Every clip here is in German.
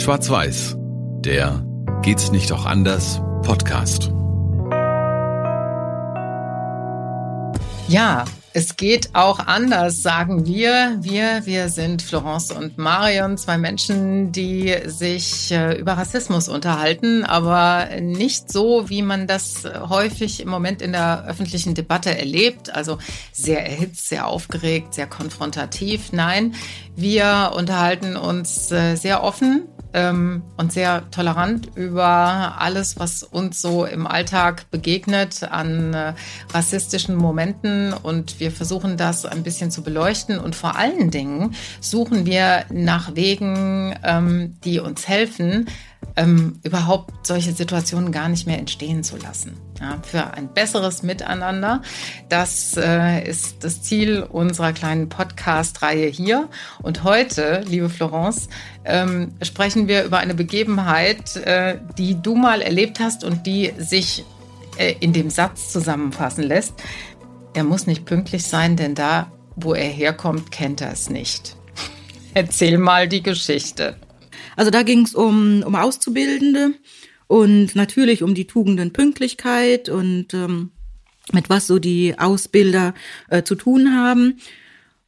Schwarz-Weiß, der Geht's nicht auch anders Podcast. Ja, es geht auch anders, sagen wir. Wir, wir sind Florence und Marion, zwei Menschen, die sich äh, über Rassismus unterhalten, aber nicht so, wie man das häufig im Moment in der öffentlichen Debatte erlebt. Also sehr erhitzt, sehr aufgeregt, sehr konfrontativ. Nein, wir unterhalten uns äh, sehr offen ähm, und sehr tolerant über alles, was uns so im Alltag begegnet an äh, rassistischen Momenten. Und wir versuchen das ein bisschen zu beleuchten. Und vor allen Dingen suchen wir nach Wegen, ähm, die uns helfen, ähm, überhaupt solche Situationen gar nicht mehr entstehen zu lassen. Ja, für ein besseres Miteinander. Das äh, ist das Ziel unserer kleinen Podcast-Reihe hier. Und heute, liebe Florence, ähm, sprechen wir über eine Begebenheit, äh, die du mal erlebt hast und die sich äh, in dem Satz zusammenfassen lässt. Er muss nicht pünktlich sein, denn da, wo er herkommt, kennt er es nicht. Erzähl mal die Geschichte. Also da ging es um, um Auszubildende und natürlich um die Tugenden Pünktlichkeit und ähm, mit was so die Ausbilder äh, zu tun haben.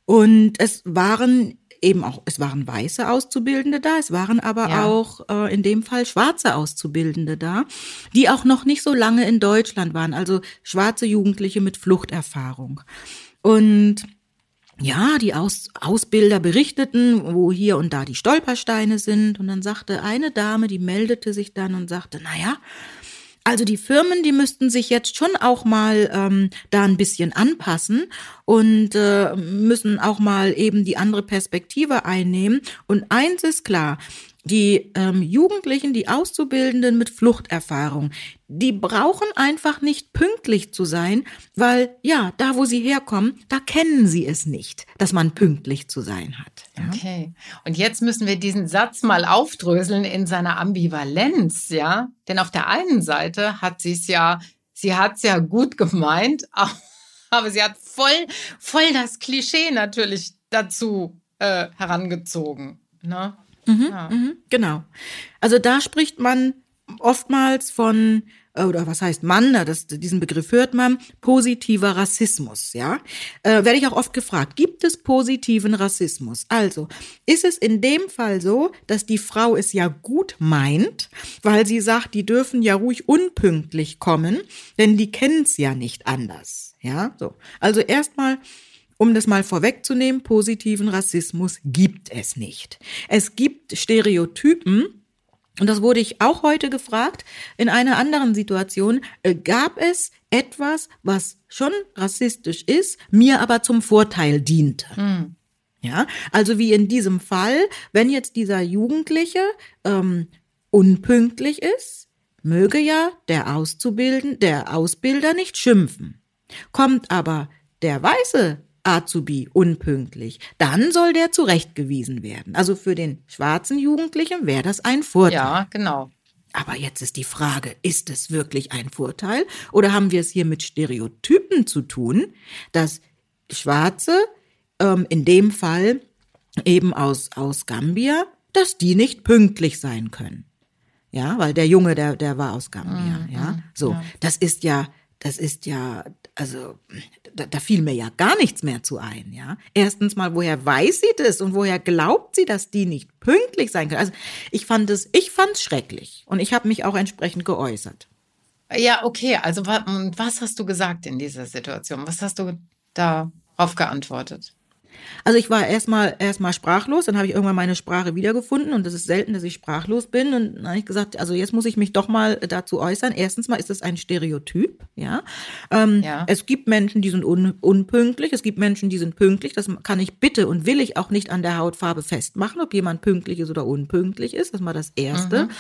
Und es waren eben auch, es waren weiße Auszubildende da, es waren aber ja. auch äh, in dem Fall schwarze Auszubildende da, die auch noch nicht so lange in Deutschland waren, also schwarze Jugendliche mit Fluchterfahrung. Und ja, die Aus Ausbilder berichteten, wo hier und da die Stolpersteine sind. Und dann sagte eine Dame, die meldete sich dann und sagte, naja, also die Firmen, die müssten sich jetzt schon auch mal ähm, da ein bisschen anpassen und äh, müssen auch mal eben die andere Perspektive einnehmen. Und eins ist klar, die ähm, Jugendlichen, die Auszubildenden mit Fluchterfahrung, die brauchen einfach nicht pünktlich zu sein, weil ja, da wo sie herkommen, da kennen sie es nicht, dass man pünktlich zu sein hat. Okay. Und jetzt müssen wir diesen Satz mal aufdröseln in seiner Ambivalenz, ja? Denn auf der einen Seite hat sie es ja, sie hat es ja gut gemeint, aber sie hat voll, voll das Klischee natürlich dazu äh, herangezogen. Ne? Mhm, ja. mhm, genau. Also da spricht man oftmals von oder was heißt Mann, das, diesen Begriff hört man, positiver Rassismus, ja. Äh, werde ich auch oft gefragt, gibt es positiven Rassismus? Also, ist es in dem Fall so, dass die Frau es ja gut meint, weil sie sagt, die dürfen ja ruhig unpünktlich kommen, denn die kennen es ja nicht anders, ja. So. Also erstmal um das mal vorwegzunehmen, positiven Rassismus gibt es nicht. Es gibt Stereotypen, und das wurde ich auch heute gefragt, in einer anderen Situation, äh, gab es etwas, was schon rassistisch ist, mir aber zum Vorteil diente. Mhm. Ja, also wie in diesem Fall, wenn jetzt dieser Jugendliche ähm, unpünktlich ist, möge ja der Auszubilden, der Ausbilder nicht schimpfen. Kommt aber der weiße Azubi unpünktlich, dann soll der zurechtgewiesen werden. Also für den schwarzen Jugendlichen wäre das ein Vorteil. Ja, genau. Aber jetzt ist die Frage, ist es wirklich ein Vorteil oder haben wir es hier mit Stereotypen zu tun, dass Schwarze ähm, in dem Fall eben aus, aus Gambia, dass die nicht pünktlich sein können. Ja, weil der Junge, der, der war aus Gambia, mhm, ja. So, ja. das ist ja, das ist ja, also da, da fiel mir ja gar nichts mehr zu ein, ja. Erstens mal, woher weiß sie das und woher glaubt sie, dass die nicht pünktlich sein können? Also ich fand es, ich fand es schrecklich und ich habe mich auch entsprechend geäußert. Ja, okay. Also was hast du gesagt in dieser Situation? Was hast du darauf geantwortet? Also ich war erstmal erstmal sprachlos, dann habe ich irgendwann meine Sprache wiedergefunden und es ist selten, dass ich sprachlos bin und dann habe ich gesagt, also jetzt muss ich mich doch mal dazu äußern. Erstens mal ist es ein Stereotyp, ja. Ähm, ja. Es gibt Menschen, die sind un unpünktlich, es gibt Menschen, die sind pünktlich. Das kann ich bitte und will ich auch nicht an der Hautfarbe festmachen, ob jemand pünktlich ist oder unpünktlich ist. Das ist mal das Erste. Mhm.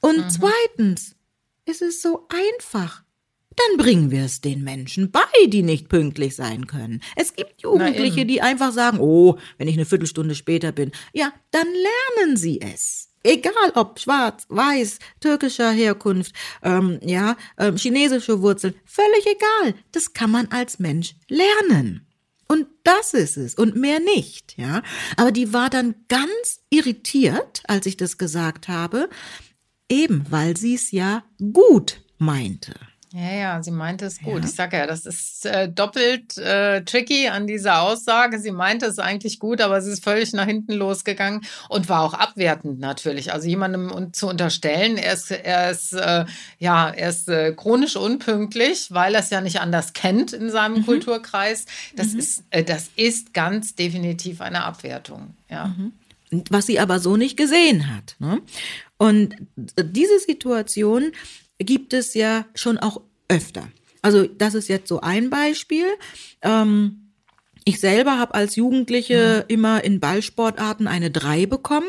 Und mhm. zweitens, es ist so einfach dann bringen wir es den Menschen bei, die nicht pünktlich sein können. Es gibt Jugendliche, die einfach sagen, oh, wenn ich eine Viertelstunde später bin, ja, dann lernen sie es. Egal ob schwarz, weiß, türkischer Herkunft, ähm, ja, ähm, chinesische Wurzeln, völlig egal. Das kann man als Mensch lernen. Und das ist es und mehr nicht, ja. Aber die war dann ganz irritiert, als ich das gesagt habe, eben weil sie es ja gut meinte. Ja, ja, sie meinte es gut. Ja. Ich sage ja, das ist äh, doppelt äh, tricky an dieser Aussage. Sie meinte es eigentlich gut, aber sie ist völlig nach hinten losgegangen und war auch abwertend natürlich. Also jemandem zu unterstellen, er ist, er ist äh, ja, er ist äh, chronisch unpünktlich, weil er es ja nicht anders kennt in seinem mhm. Kulturkreis. Das mhm. ist, äh, das ist ganz definitiv eine Abwertung. Ja. Mhm. Was sie aber so nicht gesehen hat. Ne? Und diese Situation gibt es ja schon auch öfter. Also das ist jetzt so ein Beispiel. Ähm, ich selber habe als Jugendliche mhm. immer in Ballsportarten eine 3 bekommen,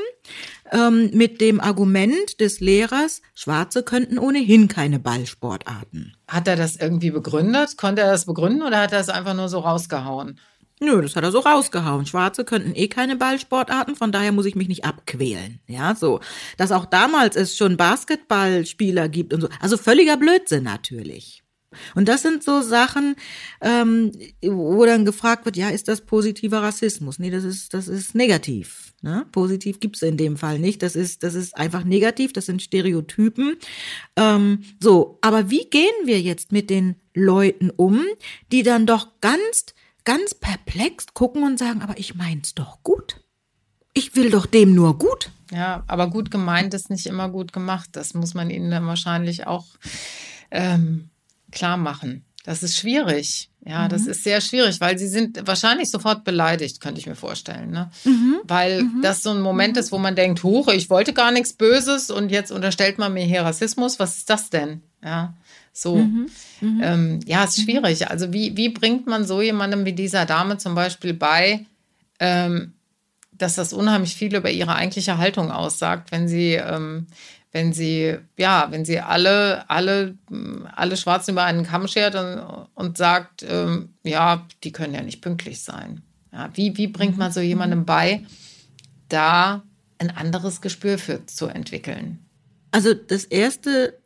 ähm, mit dem Argument des Lehrers, Schwarze könnten ohnehin keine Ballsportarten. Hat er das irgendwie begründet? Konnte er das begründen oder hat er es einfach nur so rausgehauen? Nö, das hat er so rausgehauen. Schwarze könnten eh keine Ballsportarten, von daher muss ich mich nicht abquälen. Ja, so. Dass auch damals es schon Basketballspieler gibt und so. Also völliger Blödsinn natürlich. Und das sind so Sachen, ähm, wo dann gefragt wird, ja, ist das positiver Rassismus? Nee, das ist, das ist negativ. Ne? Positiv gibt's in dem Fall nicht. Das ist, das ist einfach negativ, das sind Stereotypen. Ähm, so, aber wie gehen wir jetzt mit den Leuten um, die dann doch ganz ganz perplex gucken und sagen, aber ich mein's doch gut. Ich will doch dem nur gut. Ja, aber gut gemeint ist nicht immer gut gemacht. Das muss man ihnen dann wahrscheinlich auch ähm, klar machen. Das ist schwierig. Ja, mhm. das ist sehr schwierig, weil sie sind wahrscheinlich sofort beleidigt, könnte ich mir vorstellen. Ne? Mhm. Weil mhm. das so ein Moment ist, wo man denkt, huch, ich wollte gar nichts Böses und jetzt unterstellt man mir hier Rassismus. Was ist das denn? Ja. So, mhm, mhm. ähm, ja, ist mhm. schwierig. Also wie, wie bringt man so jemandem wie dieser Dame zum Beispiel bei, ähm, dass das unheimlich viel über ihre eigentliche Haltung aussagt, wenn sie, ähm, wenn sie, ja, wenn sie alle, alle, alle Schwarzen über einen Kamm schert und, und sagt, ähm, ja, die können ja nicht pünktlich sein. Ja, wie, wie bringt man so jemandem bei, da ein anderes Gespür für zu entwickeln? Also das erste,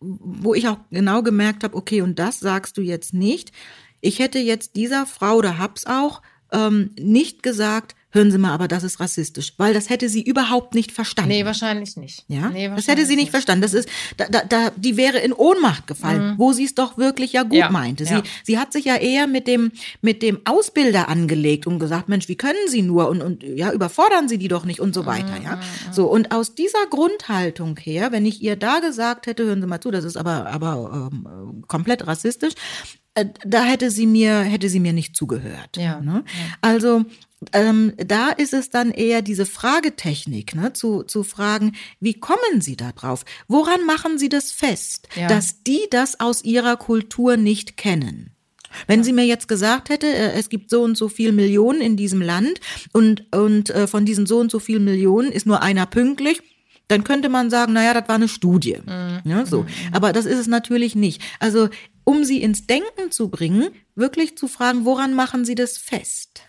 wo ich auch genau gemerkt habe, okay, und das sagst du jetzt nicht. Ich hätte jetzt dieser Frau oder hab's auch ähm, nicht gesagt, hören Sie mal, aber das ist rassistisch, weil das hätte sie überhaupt nicht verstanden. Nee, wahrscheinlich nicht. Ja, nee, das hätte sie nicht, nicht, verstanden. Das ist, da, da, da, die wäre in Ohnmacht gefallen, mhm. wo sie es doch wirklich ja gut ja. meinte. Sie, ja. sie hat sich ja eher mit dem, mit dem Ausbilder angelegt und gesagt, Mensch, wie können Sie nur und, und ja, überfordern Sie die doch nicht und so weiter, mhm. ja. So, und aus dieser Grundhaltung her, wenn ich ihr da gesagt hätte, hören Sie mal zu, das ist aber, aber ähm, komplett rassistisch, äh, da hätte sie mir, hätte sie mir nicht zugehört. Ja, ne? ja. Also ähm, da ist es dann eher diese Fragetechnik, ne, zu, zu fragen, wie kommen Sie da drauf? Woran machen Sie das fest, ja. dass die das aus ihrer Kultur nicht kennen? Wenn sie mir jetzt gesagt hätte, äh, es gibt so und so viel Millionen in diesem Land und, und äh, von diesen so und so viel Millionen ist nur einer pünktlich, dann könnte man sagen, naja, das war eine Studie. Mhm. Ja, so. Mhm. Aber das ist es natürlich nicht. Also, um sie ins Denken zu bringen, wirklich zu fragen, woran machen sie das fest?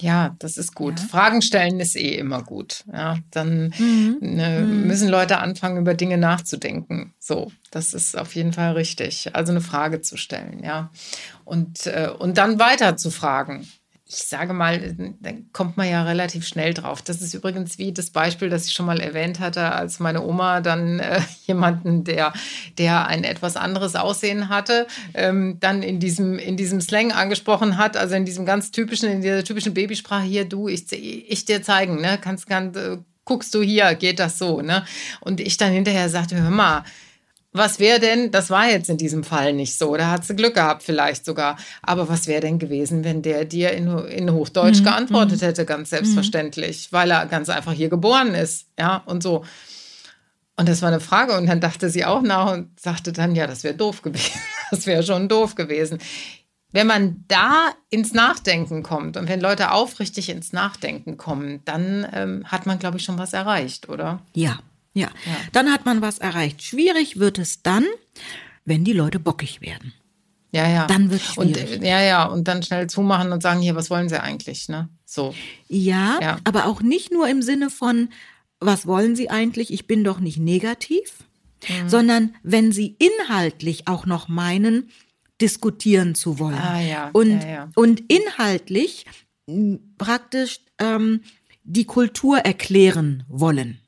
Ja, das ist gut. Ja. Fragen stellen ist eh immer gut. Ja, dann mhm. Ne, mhm. müssen Leute anfangen, über Dinge nachzudenken. So, das ist auf jeden Fall richtig. Also eine Frage zu stellen, ja. Und, äh, und dann weiter zu fragen ich sage mal, dann kommt man ja relativ schnell drauf. Das ist übrigens wie das Beispiel, das ich schon mal erwähnt hatte, als meine Oma dann äh, jemanden, der, der ein etwas anderes Aussehen hatte, ähm, dann in diesem, in diesem Slang angesprochen hat, also in diesem ganz typischen, in dieser typischen Babysprache, hier, du, ich, ich dir zeigen, ne? Kannst, kann, äh, guckst du hier, geht das so, ne? Und ich dann hinterher sagte, hör mal, was wäre denn, das war jetzt in diesem Fall nicht so, da hat sie Glück gehabt vielleicht sogar, aber was wäre denn gewesen, wenn der dir in, in Hochdeutsch mhm. geantwortet mhm. hätte, ganz selbstverständlich, mhm. weil er ganz einfach hier geboren ist, ja, und so. Und das war eine Frage und dann dachte sie auch nach und sagte dann, ja, das wäre doof gewesen, das wäre schon doof gewesen. Wenn man da ins Nachdenken kommt und wenn Leute aufrichtig ins Nachdenken kommen, dann ähm, hat man, glaube ich, schon was erreicht, oder? Ja, ja. ja. Dann hat man was erreicht. Schwierig wird es dann, wenn die Leute bockig werden. Ja, ja. Dann wird es schwierig. Und, ja, ja. Und dann schnell zumachen und sagen, hier, was wollen sie eigentlich, ne? So. Ja, ja, aber auch nicht nur im Sinne von, was wollen sie eigentlich? Ich bin doch nicht negativ. Mhm. Sondern wenn sie inhaltlich auch noch meinen, diskutieren zu wollen. Ah, ja. Und, ja, ja. und inhaltlich praktisch ähm, die Kultur erklären wollen.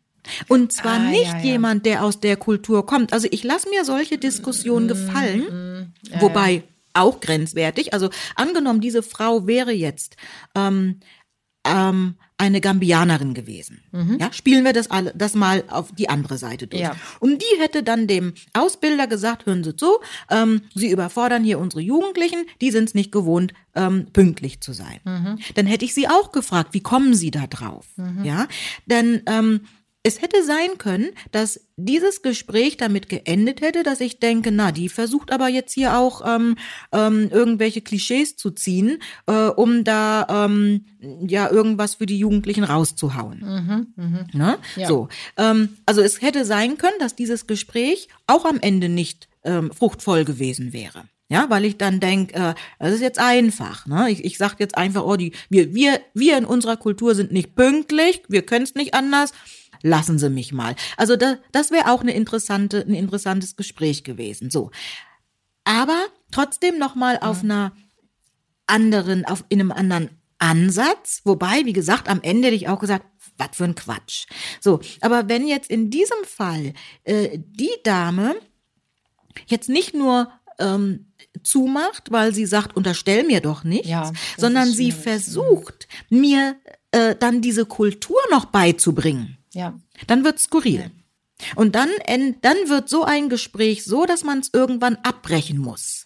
Und zwar Ah, nicht ja, ja. jemand, der aus der Kultur kommt. Also ich lasse mir solche Diskussionen gefallen, Mhm. Ja, wobei auch grenzwertig. Also angenommen, diese Frau wäre jetzt ähm, ähm, eine Gambianerin gewesen. Ja, spielen wir das, alle, das mal auf die andere Seite durch. Mhm. Ja. Und die hätte dann dem Ausbilder gesagt, hören Sie zu, ähm, Sie überfordern hier unsere Jugendlichen, die sind es nicht gewohnt, ähm, pünktlich zu sein. Mhm. Dann hätte ich sie auch gefragt, wie kommen Sie da drauf? Ja, denn ähm, es hätte sein können, dass dieses Gespräch damit geendet hätte, dass ich denke, na, die versucht aber jetzt hier auch ähm, ähm, irgendwelche Klischees zu ziehen, äh, um da ähm, ja irgendwas für die Jugendlichen rauszuhauen. Ne? Ja. So, ähm, also es hätte sein können, dass dieses Gespräch auch am Ende nicht ähm, fruchtvoll gewesen wäre. Ja, weil ich dann denke, äh, das ist jetzt einfach. Ne? Ich, ich sage jetzt einfach, oh, die, wir, wir, wir in unserer Kultur sind nicht pünktlich, wir können es nicht anders. Lassen Sie mich mal. Also da, das wäre auch eine interessante, ein interessantes Gespräch gewesen. So, aber trotzdem noch mal auf einer anderen, auf in einem anderen Ansatz. Wobei, wie gesagt, am Ende hätte ich auch gesagt, was für ein Quatsch. So, aber wenn jetzt in diesem Fall äh, die Dame jetzt nicht nur ähm, zumacht, weil sie sagt, unterstell mir doch nichts, Ja, sondern sie versucht, mir äh, dann diese Kultur noch beizubringen ja. dann wird skurril. Und dann, dann wird so ein Gespräch so, dass man es irgendwann abbrechen muss.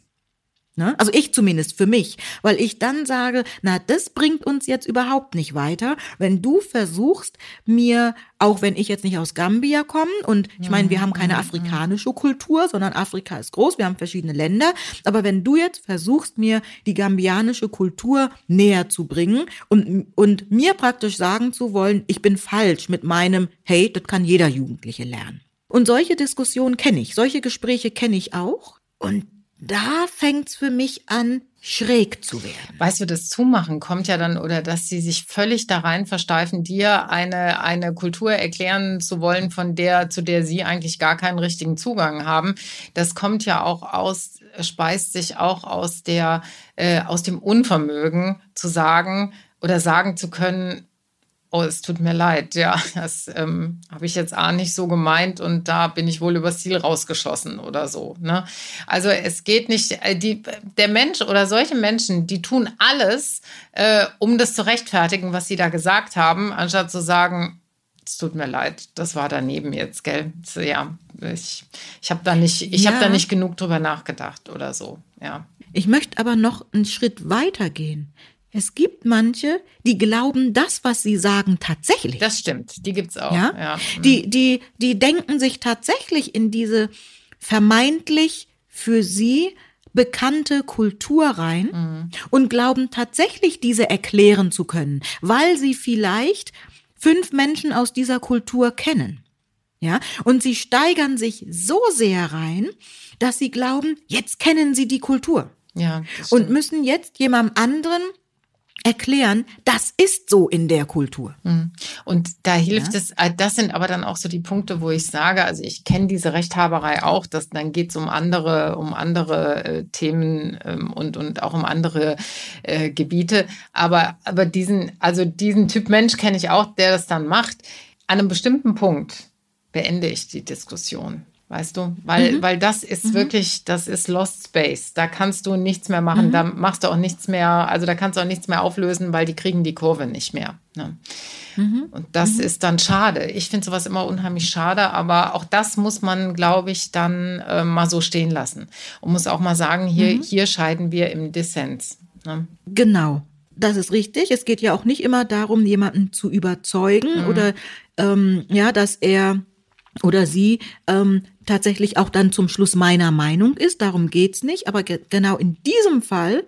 Ne? Also ich zumindest für mich, weil ich dann sage, na, das bringt uns jetzt überhaupt nicht weiter, wenn du versuchst, mir, auch wenn ich jetzt nicht aus Gambia komme, und ich meine, wir haben keine afrikanische Kultur, sondern Afrika ist groß, wir haben verschiedene Länder, aber wenn du jetzt versuchst, mir die gambianische Kultur näher zu bringen und, und mir praktisch sagen zu wollen, ich bin falsch mit meinem, hey, das kann jeder Jugendliche lernen. Und solche Diskussionen kenne ich, solche Gespräche kenne ich auch. Und da fängt's für mich an, schräg zu werden. Weißt du, das Zumachen kommt ja dann, oder dass sie sich völlig da rein versteifen, dir eine, eine Kultur erklären zu wollen, von der, zu der sie eigentlich gar keinen richtigen Zugang haben. Das kommt ja auch aus, speist sich auch aus der, äh, aus dem Unvermögen zu sagen oder sagen zu können, Oh, es tut mir leid, ja, das ähm, habe ich jetzt A nicht so gemeint und da bin ich wohl übers Ziel rausgeschossen oder so. Ne? Also es geht nicht, äh, die, der Mensch oder solche Menschen, die tun alles, äh, um das zu rechtfertigen, was sie da gesagt haben, anstatt zu sagen, es tut mir leid, das war daneben jetzt, gell? So, ja, ich, ich habe da nicht, ich Ja. habe da nicht genug drüber nachgedacht oder so, ja. Ich möchte aber noch einen Schritt weiter gehen. Es gibt manche, die glauben das, was sie sagen, tatsächlich. Das stimmt, die gibt's auch. ja? ja. Die, die, die denken sich tatsächlich in diese vermeintlich für sie bekannte Kultur rein und glauben tatsächlich diese erklären zu können, weil sie vielleicht fünf Menschen aus dieser Kultur kennen. Ja, und sie steigern sich so sehr rein, dass sie glauben, jetzt kennen sie die Kultur ja und müssen jetzt jemandem anderen erklären, das ist so in der Kultur. Und da hilft Ja. es, äh, das sind aber dann auch so die Punkte, wo ich sage, also ich kenne diese Rechthaberei auch, dass dann geht es um andere, um andere äh, Themen ähm, und, und auch um andere äh, Gebiete. Aber, aber diesen, also diesen Typ Mensch kenne ich auch, der das dann macht. An einem bestimmten Punkt beende ich die Diskussion. Weißt du, weil, weil das ist wirklich, das ist Lost Space. Da kannst du nichts mehr machen, da machst du auch nichts mehr, also da kannst du auch nichts mehr auflösen, weil die kriegen die Kurve nicht mehr. Ne? Und das ist dann schade. Ich finde sowas immer unheimlich schade, aber auch das muss man, glaube ich, dann äh, mal so stehen lassen. Und muss auch mal sagen, hier, hier scheiden wir im Dissens. Ne? Genau. Das ist richtig. Es geht ja auch nicht immer darum, jemanden zu überzeugen oder ähm, ja, dass er oder sie ähm, tatsächlich auch dann zum Schluss meiner Meinung ist. Darum geht's nicht. Aber ge genau in diesem Fall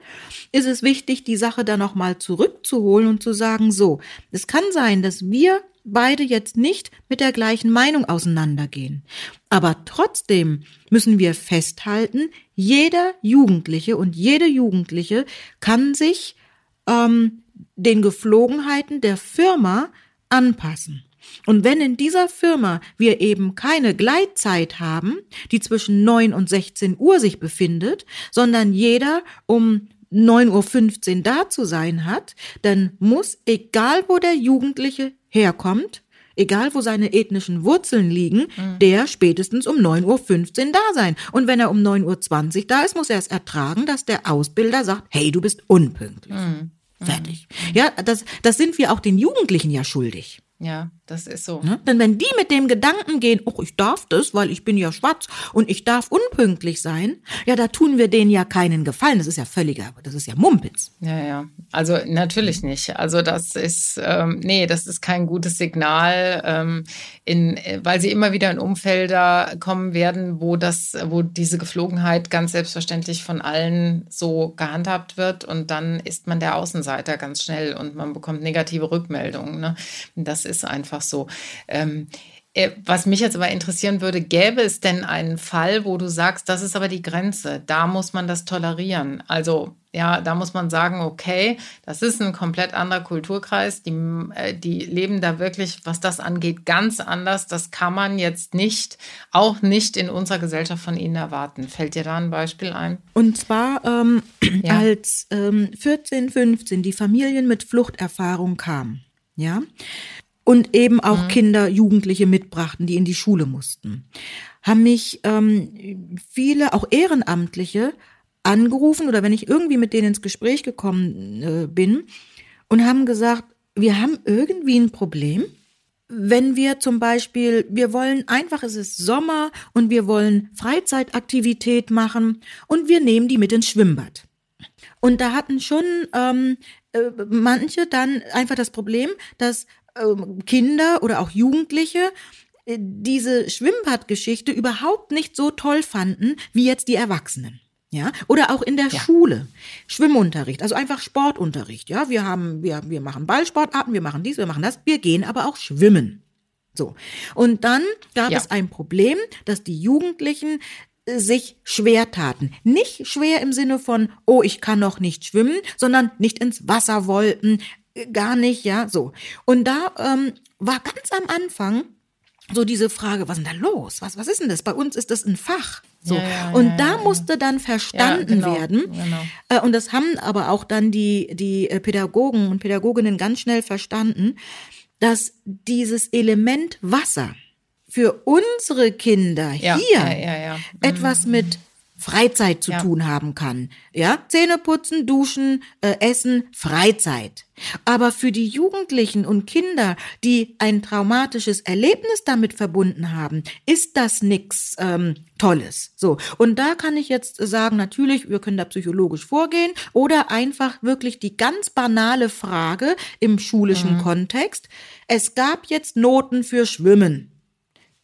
ist es wichtig, die Sache dann nochmal zurückzuholen und zu sagen, so, es kann sein, dass wir beide jetzt nicht mit der gleichen Meinung auseinandergehen. Aber trotzdem müssen wir festhalten, jeder Jugendliche und jede Jugendliche kann sich ähm, den Geflogenheiten der Firma anpassen. Und wenn in dieser Firma wir eben keine Gleitzeit haben, die zwischen 9 und 16 Uhr sich befindet, sondern jeder um 9.15 Uhr da zu sein hat, dann muss, egal wo der Jugendliche herkommt, egal wo seine ethnischen Wurzeln liegen, mhm. der spätestens um 9.15 Uhr da sein. Und wenn er um 9.20 Uhr da ist, muss er es ertragen, dass der Ausbilder sagt, hey, du bist unpünktlich. Mhm. Fertig. Mhm. Ja, das, das sind wir auch den Jugendlichen ja schuldig. Ja, das ist so. Ne? Denn wenn die mit dem Gedanken gehen, oh, ich darf das, weil ich bin ja schwarz und ich darf unpünktlich sein, ja, da tun wir denen ja keinen Gefallen. Das ist ja völliger, das ist ja Mumpitz. Ja, ja. Also natürlich nicht. Also das ist, ähm, nee, das ist kein gutes Signal, ähm, in, weil sie immer wieder in Umfelder kommen werden, wo das, wo diese Geflogenheit ganz selbstverständlich von allen so gehandhabt wird und dann ist man der Außenseiter ganz schnell und man bekommt negative Rückmeldungen. Ne? Das ist einfach so. Ähm, äh, was mich jetzt aber interessieren würde, gäbe es denn einen Fall, wo du sagst, das ist aber die Grenze, da muss man das tolerieren? Also ja, da muss man sagen, okay, das ist ein komplett anderer Kulturkreis, die, äh, die leben da wirklich, was das angeht, ganz anders. Das kann man jetzt nicht, auch nicht in unserer Gesellschaft von ihnen erwarten. Fällt dir da ein Beispiel ein? Und zwar ähm, ja. als ähm, 14, 15 die Familien mit Fluchterfahrung kamen. Ja, und eben auch mhm. Kinder, Jugendliche mitbrachten, die in die Schule mussten. Haben mich ähm, viele, auch Ehrenamtliche, angerufen oder wenn ich irgendwie mit denen ins Gespräch gekommen äh, bin und haben gesagt, wir haben irgendwie ein Problem. Wenn wir zum Beispiel, wir wollen einfach, es ist Sommer und wir wollen Freizeitaktivität machen und wir nehmen die mit ins Schwimmbad. Und da hatten schon ähm, äh, manche dann einfach das Problem, dass Kinder oder auch Jugendliche äh, diese Schwimmbadgeschichte überhaupt nicht so toll fanden wie jetzt die Erwachsenen. Ja, oder auch in der ja. Schule. Schwimmunterricht, also einfach Sportunterricht. Ja, wir haben, wir, wir machen Ballsportarten, wir machen dies, wir machen das, wir gehen aber auch schwimmen. So. Und dann gab ja. es ein Problem, dass die Jugendlichen äh, sich schwer taten. Nicht schwer im Sinne von, oh, ich kann noch nicht schwimmen, sondern nicht ins Wasser wollten, gar nicht, ja, so. Und da ähm, war ganz am Anfang so diese Frage, was ist denn da los? Was, was ist denn das? Bei uns ist das ein Fach. So. Ja, ja, und ja, da musste dann verstanden genau, werden. Genau. Äh, und das haben aber auch dann die, die äh, Pädagogen und Pädagoginnen ganz schnell verstanden, dass dieses Element Wasser für unsere Kinder hier mhm. etwas mit Freizeit zu ja. tun haben kann. Ja, Zähne putzen, duschen, äh, essen, Freizeit. Aber für die Jugendlichen und Kinder, die ein traumatisches Erlebnis damit verbunden haben, ist das nix ähm, Tolles. So und da kann ich jetzt sagen, natürlich, wir können da psychologisch vorgehen oder einfach wirklich die ganz banale Frage im schulischen mhm. Kontext. Es gab jetzt Noten für Schwimmen.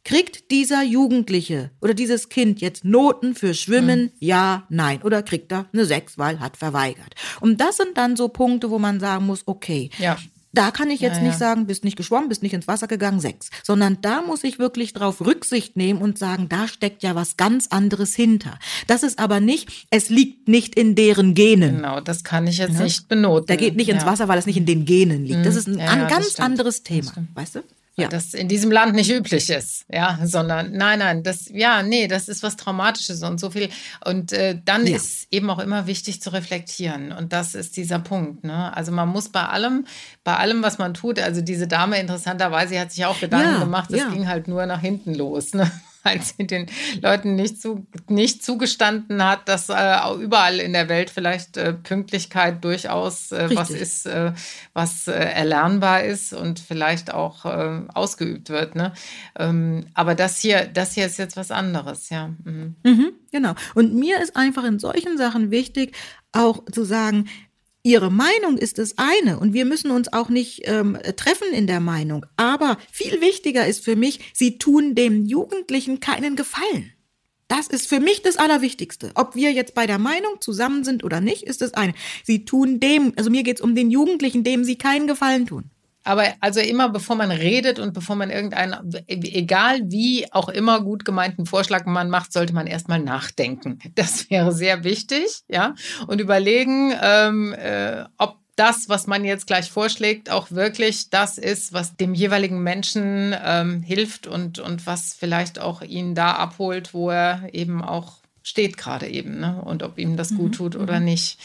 Kriegt dieser Jugendliche oder dieses Kind jetzt Noten für Schwimmen? Mhm. Ja, nein. Oder kriegt er eine 6, weil hat verweigert. Und das sind dann so Punkte, wo man sagen muss, okay, ja. Da kann ich jetzt ja, ja. nicht sagen, bist nicht geschwommen, bist nicht ins Wasser gegangen, sechs. Sondern da muss ich wirklich drauf Rücksicht nehmen und sagen, da steckt ja was ganz anderes hinter. Das ist aber nicht, es liegt nicht in deren Genen. Genau, das kann ich jetzt ja? nicht benoten. Der geht nicht ins Wasser, weil es nicht in den Genen liegt. Das mhm. ist ein an, ganz anderes Thema, weißt du? Ja. das in diesem Land nicht üblich ist, ja, sondern nein, nein, das, ja, nee, das ist was Traumatisches und so viel. Und äh, dann ja. ist eben auch immer wichtig zu reflektieren und das ist dieser Punkt, ne? Also man muss bei allem, bei allem, was man tut, also diese Dame interessanterweise hat sich auch Gedanken ja, gemacht, das ging halt nur nach hinten los, ne? Weil sie den Leuten nicht, zu, nicht zugestanden hat, dass äh, überall in der Welt vielleicht äh, Pünktlichkeit durchaus äh, was ist, äh, was äh, erlernbar ist und vielleicht auch äh, ausgeübt wird. Ne? Ähm, aber das hier, das hier ist jetzt was anderes, ja. Mhm. Mhm, genau. Und mir ist einfach in solchen Sachen wichtig, auch zu sagen, Ihre Meinung ist das eine und wir müssen uns auch nicht ähm, treffen in der Meinung. Aber viel wichtiger ist für mich, Sie tun dem Jugendlichen keinen Gefallen. Das ist für mich das Allerwichtigste. Ob wir jetzt bei der Meinung zusammen sind oder nicht, ist das eine. Sie tun dem, also mir geht es um den Jugendlichen, dem Sie keinen Gefallen tun. Aber also immer bevor man redet und bevor man irgendeinen, egal wie auch immer gut gemeinten Vorschlag man macht, sollte man erstmal nachdenken. Das wäre sehr wichtig, ja, und überlegen, ähm, äh, ob das, was man jetzt gleich vorschlägt, auch wirklich das ist, was dem jeweiligen Menschen ähm, hilft und, und was vielleicht auch ihn da abholt, wo er eben auch steht gerade eben ne? und ob ihm das gut mhm. tut oder mhm. nicht.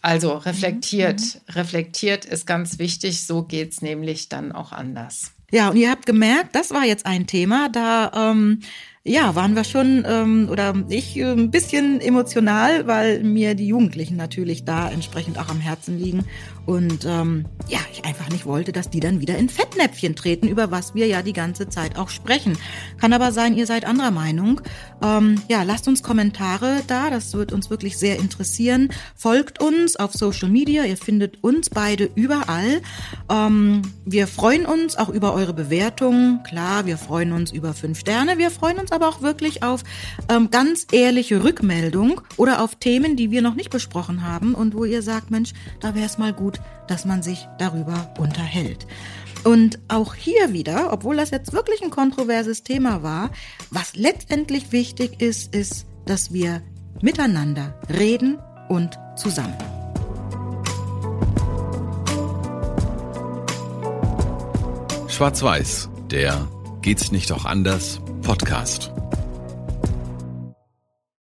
Also reflektiert. Mhm. Reflektiert ist ganz wichtig. So geht es nämlich dann auch anders. Ja, und ihr habt gemerkt, das war jetzt ein Thema, da ähm, ja, waren wir schon ähm, oder ich äh, ein bisschen emotional, weil mir die Jugendlichen natürlich da entsprechend auch am Herzen liegen und ähm, ja, ich einfach nicht wollte, dass die dann wieder in Fettnäpfchen treten, über was wir ja die ganze Zeit auch sprechen. Kann aber sein, ihr seid anderer Meinung. Ähm, ja, lasst uns Kommentare da, das wird uns wirklich sehr interessieren. Folgt uns auf Social Media, ihr findet uns beide überall. Ähm, wir freuen uns auch über eure Bewertungen. Klar, wir freuen uns über fünf Sterne, wir freuen uns aber auch wirklich auf ähm, ganz ehrliche Rückmeldung oder auf Themen, die wir noch nicht besprochen haben und wo ihr sagt, Mensch, da wäre es mal dass man sich darüber unterhält. Und auch hier wieder, obwohl das jetzt wirklich ein kontroverses Thema war, was letztendlich wichtig ist, ist, dass wir miteinander reden und zusammen. Schwarz-Weiß, der Geht's nicht auch anders Podcast.